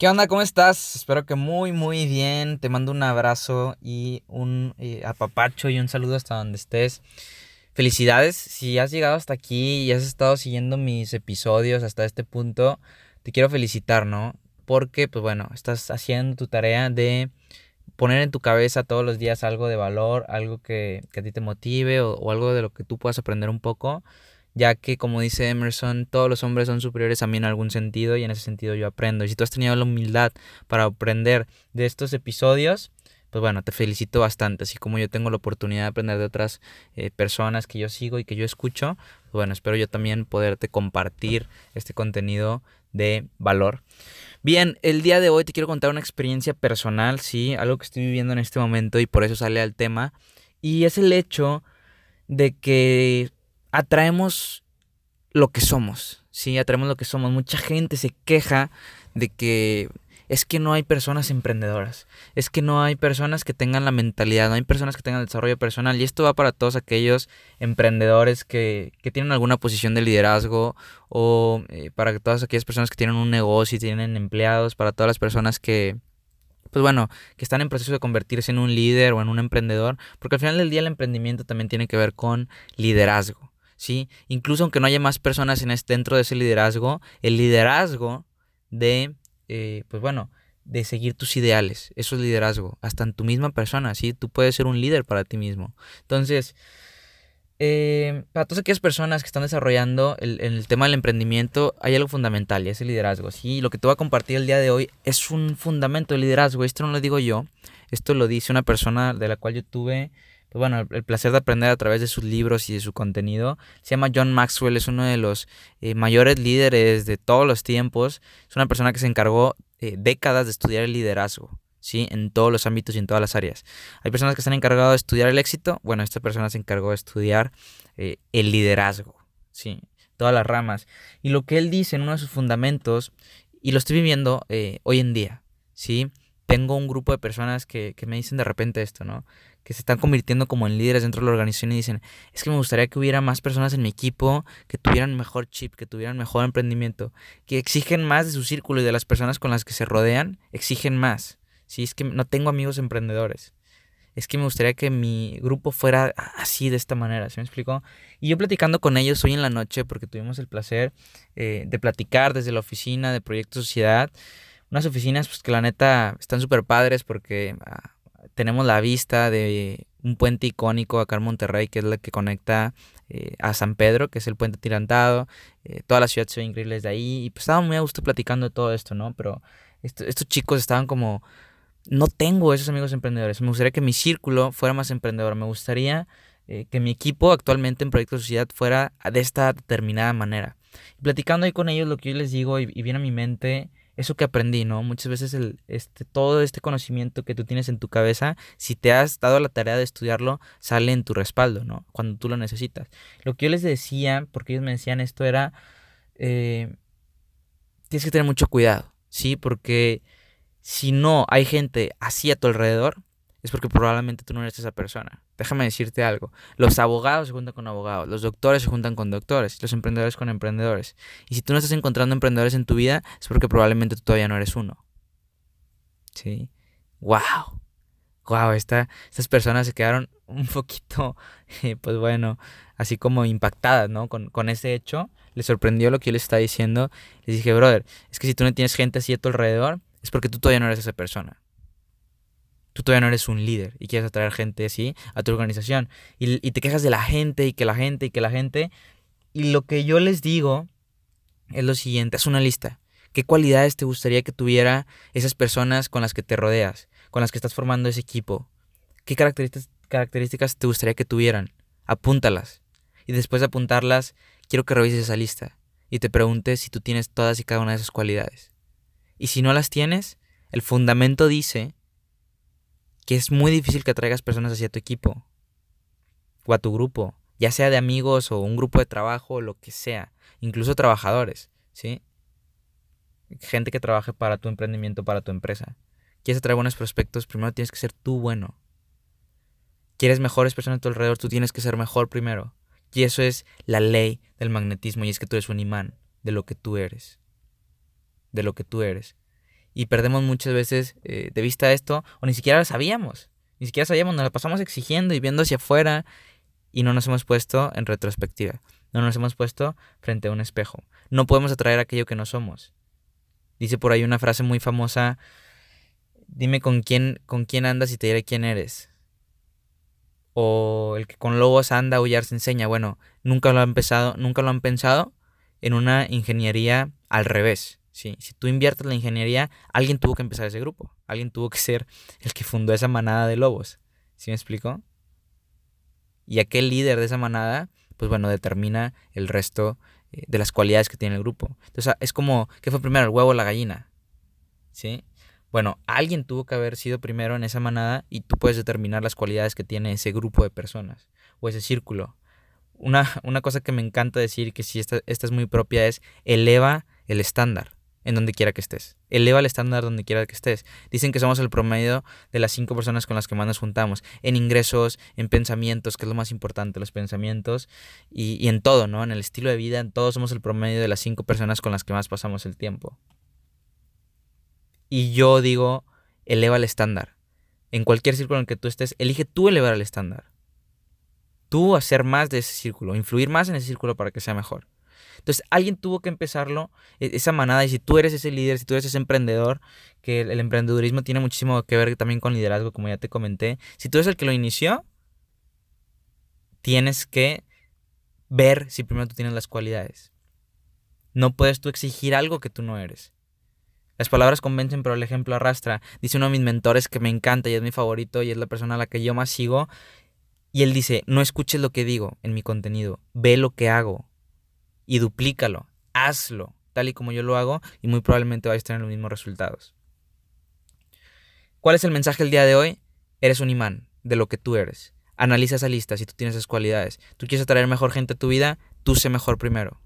¿Qué onda? ¿Cómo estás? Espero que muy, muy bien. Te mando un abrazo y un eh, apapacho y un saludo hasta donde estés. Felicidades. Si has llegado hasta aquí y has estado siguiendo mis episodios hasta este punto, te quiero felicitar, ¿no? Porque, pues bueno, estás haciendo tu tarea de poner en tu cabeza todos los días algo de valor, algo que, a ti te motive o, o algo de lo que tú puedas aprender un poco ya que como dice Emerson, todos los hombres son superiores a mí en algún sentido y en ese sentido yo aprendo. Y si tú has tenido la humildad para aprender de estos episodios, pues bueno, te felicito bastante, así como yo tengo la oportunidad de aprender de otras eh, personas que yo sigo y que yo escucho, pues bueno, espero yo también poderte compartir este contenido de valor. Bien, el día de hoy te quiero contar una experiencia personal, sí, algo que estoy viviendo en este momento y por eso sale al tema, y es el hecho de que atraemos lo que somos, ¿sí? Atraemos lo que somos. Mucha gente se queja de que es que no hay personas emprendedoras, es que no hay personas que tengan la mentalidad, no hay personas que tengan el desarrollo personal. Y esto va para todos aquellos emprendedores que, que tienen alguna posición de liderazgo o eh, para todas aquellas personas que tienen un negocio y tienen empleados, para todas las personas que, pues bueno, que están en proceso de convertirse en un líder o en un emprendedor, porque al final del día el emprendimiento también tiene que ver con liderazgo. ¿Sí? Incluso aunque no haya más personas en este, dentro de ese liderazgo, el liderazgo de, eh, pues bueno, de seguir tus ideales, eso es liderazgo, hasta en tu misma persona, ¿sí? Tú puedes ser un líder para ti mismo. Entonces, eh, para todas aquellas personas que están desarrollando el, el, tema del emprendimiento, hay algo fundamental y es el liderazgo. ¿sí? Lo que te voy a compartir el día de hoy es un fundamento de liderazgo. Esto no lo digo yo, esto lo dice una persona de la cual yo tuve pues bueno, el, placer de aprender a través de sus libros y de su contenido. Se llama John Maxwell, es uno de los eh, mayores líderes de todos los tiempos. Es una persona que se encargó eh, décadas de estudiar el liderazgo. ¿sí? En todos los ámbitos y en todas las áreas. Hay personas que se han de estudiar el éxito. Bueno, esta persona se encargó de estudiar eh, el liderazgo, ¿sí? Todas las ramas. Y lo que él dice en uno de sus fundamentos, y lo estoy viviendo hoy en día, ¿sí? Tengo un grupo de personas que, que me dicen de repente esto, ¿no? que se están convirtiendo como en líderes dentro de la organización y dicen, es que me gustaría que hubiera más personas en mi equipo que tuvieran mejor chip, que tuvieran mejor emprendimiento, que exigen más de su círculo y de las personas con las que se rodean, exigen más. Si es que no tengo amigos emprendedores. Es que me gustaría que mi grupo fuera así, de esta manera, ¿se me explicó? Y yo platicando con ellos hoy en la noche, porque tuvimos el placer eh, de platicar desde la oficina de Proyecto Sociedad, unas oficinas pues que la neta están súper padres porque ah, tenemos la vista de un puente icónico acá en Monterrey, que es la que conecta eh, a San Pedro, que es el puente tirantado. Eh, toda la ciudad se ve increíble desde ahí. Y pues estaba muy a gusto platicando de todo esto, ¿no? Pero estos chicos estaban como, no tengo esos amigos emprendedores. Me gustaría que mi círculo fuera más emprendedor. Me gustaría eh, que mi equipo actualmente en Proyecto Sociedad fuera de esta determinada manera. Y platicando ahí con ellos, lo que yo les digo y viene a mi mente eso que aprendí, ¿no? Muchas veces el, este, todo este conocimiento que tú tienes en tu cabeza, si te has dado la tarea de estudiarlo, sale en tu respaldo, ¿no? Cuando tú lo necesitas. Lo que yo les decía, porque ellos me decían esto, era, eh, tienes que tener mucho cuidado, ¿sí? Porque si no hay gente así a tu alrededor, es porque probablemente tú no eres esa persona. Déjame decirte algo. Los abogados se juntan con abogados, los doctores se juntan con doctores, los emprendedores con emprendedores. Y si tú no estás encontrando emprendedores en tu vida, es porque probablemente tú todavía no eres uno. ¿Sí? ¡Wow! ¡Wow! estas personas se quedaron un poquito, eh, pues bueno, así como impactadas, ¿no? Con, con ese hecho. Les sorprendió lo que yo les estaba diciendo. Les dije, brother, es que si tú no tienes gente así a tu alrededor, es porque tú todavía no eres esa persona tú todavía no eres un líder y quieres atraer gente así a tu organización. Y, te quejas de la gente y que la gente y que la gente. Y lo que yo les digo es lo siguiente, es una lista. ¿Qué cualidades te gustaría que tuviera esas personas con las que te rodeas, con las que estás formando ese equipo? ¿Qué características, características te gustaría que tuvieran? Apúntalas. Y después de apuntarlas, quiero que revises esa lista. y te pregunte si tú tienes todas y cada una de esas cualidades. Y si no las tienes, el fundamento dice que es muy difícil que atraigas personas hacia tu equipo o a tu grupo, ya sea de amigos o un grupo de trabajo o lo que sea, incluso trabajadores, ¿sí? Gente que trabaje para tu emprendimiento, para tu empresa. Quieres atraer buenos prospectos, primero tienes que ser tú bueno. Quieres mejores personas a tu alrededor, tú tienes que ser mejor primero. Y eso es la ley del magnetismo, y es que tú eres un imán de lo que tú eres. De lo que tú eres. Y perdemos muchas veces eh, de vista esto, o ni siquiera lo sabíamos. Ni siquiera sabíamos, nos la pasamos exigiendo y viendo hacia afuera, y no nos hemos puesto en retrospectiva. No nos hemos puesto frente a un espejo. No podemos atraer aquello que no somos. Dice por ahí una frase muy famosa, dime con quién, con quién andas y te diré quién eres o el que con lobos anda, aullar se enseña. Bueno, nunca lo han pensado, nunca lo han pensado en una ingeniería al revés. ¿Sí? Si tú inviertes la ingeniería, alguien tuvo que empezar ese grupo. Alguien tuvo que ser el que fundó esa manada de lobos. ¿Sí me explico? Y aquel líder de esa manada, pues bueno, determina el resto eh, de las cualidades que tiene el grupo. Entonces, es como, ¿qué fue primero, el huevo o la gallina? ¿Sí? Bueno, alguien tuvo que haber sido primero en esa manada y tú puedes determinar las cualidades que tiene ese grupo de personas o ese círculo. Una, una cosa que me encanta decir que si esta, esta es muy propia es eleva el estándar en donde quiera que estés. Eleva el estándar donde quiera que estés. Dicen que somos el promedio de las cinco personas con las que más nos juntamos. En ingresos, en pensamientos, que es lo más importante, los pensamientos. Y, en todo, ¿no? En el estilo de vida, en todo somos el promedio de las cinco personas con las que más pasamos el tiempo. Y yo digo, eleva el estándar. En cualquier círculo en el que tú estés, elige tú elevar el estándar. Tú hacer más de ese círculo, influir más en ese círculo para que sea mejor. Entonces, alguien tuvo que empezarlo, e, esa manada, y si tú eres ese líder, si tú eres ese emprendedor, que el, emprendedurismo tiene muchísimo que ver también con liderazgo, como ya te comenté, si tú eres el que lo inició, tienes que ver si primero tú tienes las cualidades. No puedes tú exigir algo que tú no eres. Las palabras convencen, pero el ejemplo arrastra. Dice uno de mis mentores que me encanta y es mi favorito y es la persona a la que yo más sigo. Y él dice, no escuches lo que digo en mi contenido, ve lo que hago y duplícalo, hazlo, tal y como yo lo hago y muy probablemente vais a tener los mismos resultados. ¿Cuál es el mensaje del día de hoy? Eres un imán de lo que tú eres. Analiza esa lista si tú tienes esas cualidades. Tú quieres atraer mejor gente a tu vida, tú sé mejor primero.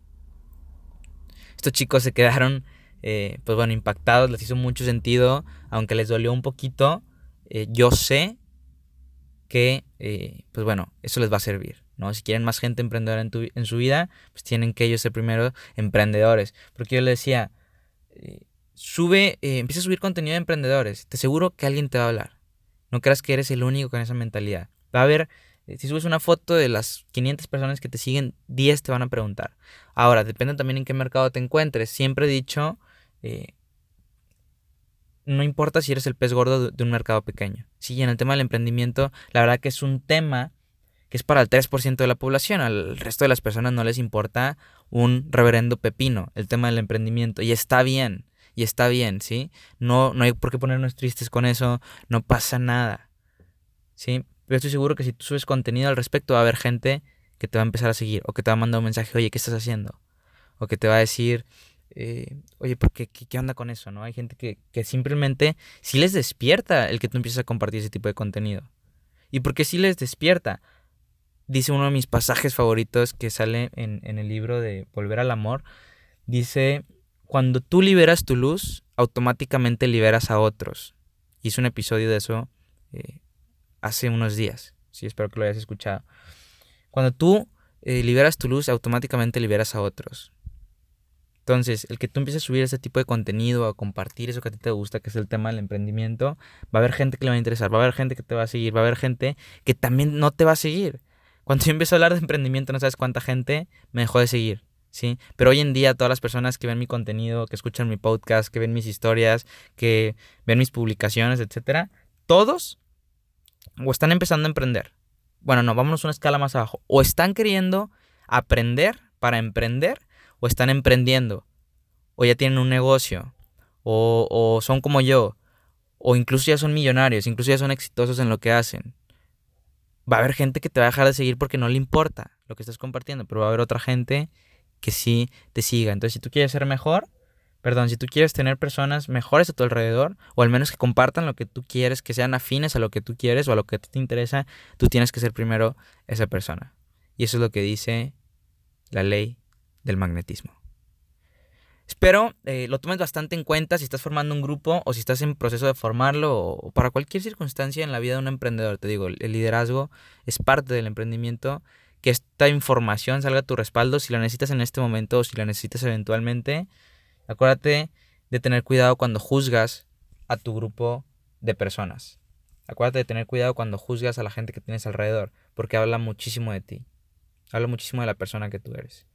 Estos chicos se quedaron eh, pues bueno, impactados, les hizo mucho sentido, aunque les dolió un poquito, eh, yo sé que, eh, pues bueno, eso les va a servir, ¿no? Si quieren más gente emprendedora en, en su vida, pues tienen que ellos ser primero emprendedores. Porque yo les decía, sube, empieza a subir contenido de emprendedores, te aseguro que alguien te va a hablar. No creas que eres el único con esa mentalidad. Va a haber, si subes una foto de las 500 personas que te siguen, 10 te van a preguntar. Ahora, depende también en qué mercado te encuentres. Siempre he dicho eh, no importa si eres el pez gordo de un mercado pequeño. Sí, en el tema del emprendimiento, la verdad que es un tema que es para el 3% de la población. Al resto de las personas no les importa un reverendo pepino el tema del emprendimiento. Y está bien, y está bien, ¿sí? No, no hay por qué ponernos tristes con eso, no pasa nada. ¿Sí? Pero estoy seguro que si tú subes contenido al respecto va a haber gente que te va a empezar a seguir o que te va a mandar un mensaje, oye, ¿qué estás haciendo? O que te va a decir, eh, oye, ¿por qué, qué, onda con eso? ¿no? Hay gente que, simplemente sí les despierta el que tú empieces a compartir ese tipo de contenido. ¿Y por qué sí les despierta? Dice uno de mis pasajes favoritos que sale en, el libro de Volver al Amor. Dice, cuando tú liberas tu luz, automáticamente liberas a otros. Hice un episodio de eso eh, hace unos días. Sí, espero que lo hayas escuchado. Cuando tú eh, liberas tu luz, automáticamente liberas a otros. Entonces, el que tú empieces a subir ese tipo de contenido, a compartir eso que a ti te gusta, que es el tema del emprendimiento, va a haber gente que le va a interesar, va a haber gente que te va a seguir, va a haber gente que también no te va a seguir. Cuando yo empiezo a hablar de emprendimiento, no sabes cuánta gente me dejó de seguir, ¿sí? Pero hoy en día todas las personas que ven mi contenido, que escuchan mi podcast, que ven mis historias, que ven mis publicaciones, etcétera, todos o están empezando a emprender. Bueno, no, vámonos una escala más abajo. O están queriendo aprender para emprender o están emprendiendo, o ya tienen un negocio, o, son como yo, o incluso ya son millonarios, incluso ya son exitosos en lo que hacen. Va a haber gente que te va a dejar de seguir porque no le importa lo que estás compartiendo, pero va a haber otra gente que sí te siga. Entonces, si tú quieres ser mejor, perdón, si tú quieres tener personas mejores a tu alrededor, o al menos que compartan lo que tú quieres, que sean afines a lo que tú quieres o a lo que te interesa, tú tienes que ser primero esa persona. Y eso es lo que dice la ley del magnetismo. Espero eh, lo tomes bastante en cuenta si estás formando un grupo o si estás en proceso de formarlo o, para cualquier circunstancia en la vida de un emprendedor. Te digo, el liderazgo es parte del emprendimiento. Que esta información salga a tu respaldo si la necesitas en este momento o si la necesitas eventualmente. Acuérdate de tener cuidado cuando juzgas a tu grupo de personas. Acuérdate de tener cuidado cuando juzgas a la gente que tienes alrededor, porque habla muchísimo de ti. Habla muchísimo de la persona que tú eres.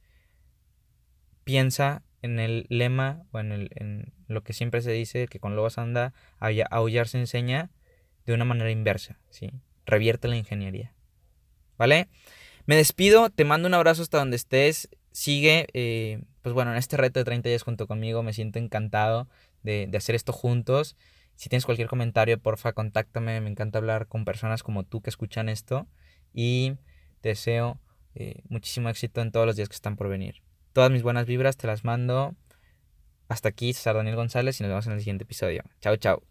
Piensa en el lema o en, el, en lo que siempre se dice, que con lobos anda, aullar se enseña de una manera inversa, ¿sí? Revierte la ingeniería. ¿Vale? Me despido, te mando un abrazo hasta donde estés. Sigue, eh, pues bueno, en este reto de 30 días junto conmigo. Me siento encantado de, de hacer esto juntos. Si tienes cualquier comentario, porfa, contáctame. Me encanta hablar con personas como tú que escuchan esto. Y te deseo eh, muchísimo éxito en todos los días que están por venir. Todas mis buenas vibras te las mando. Hasta aquí, César Daniel González, y nos vemos en el siguiente episodio. Chao, chao.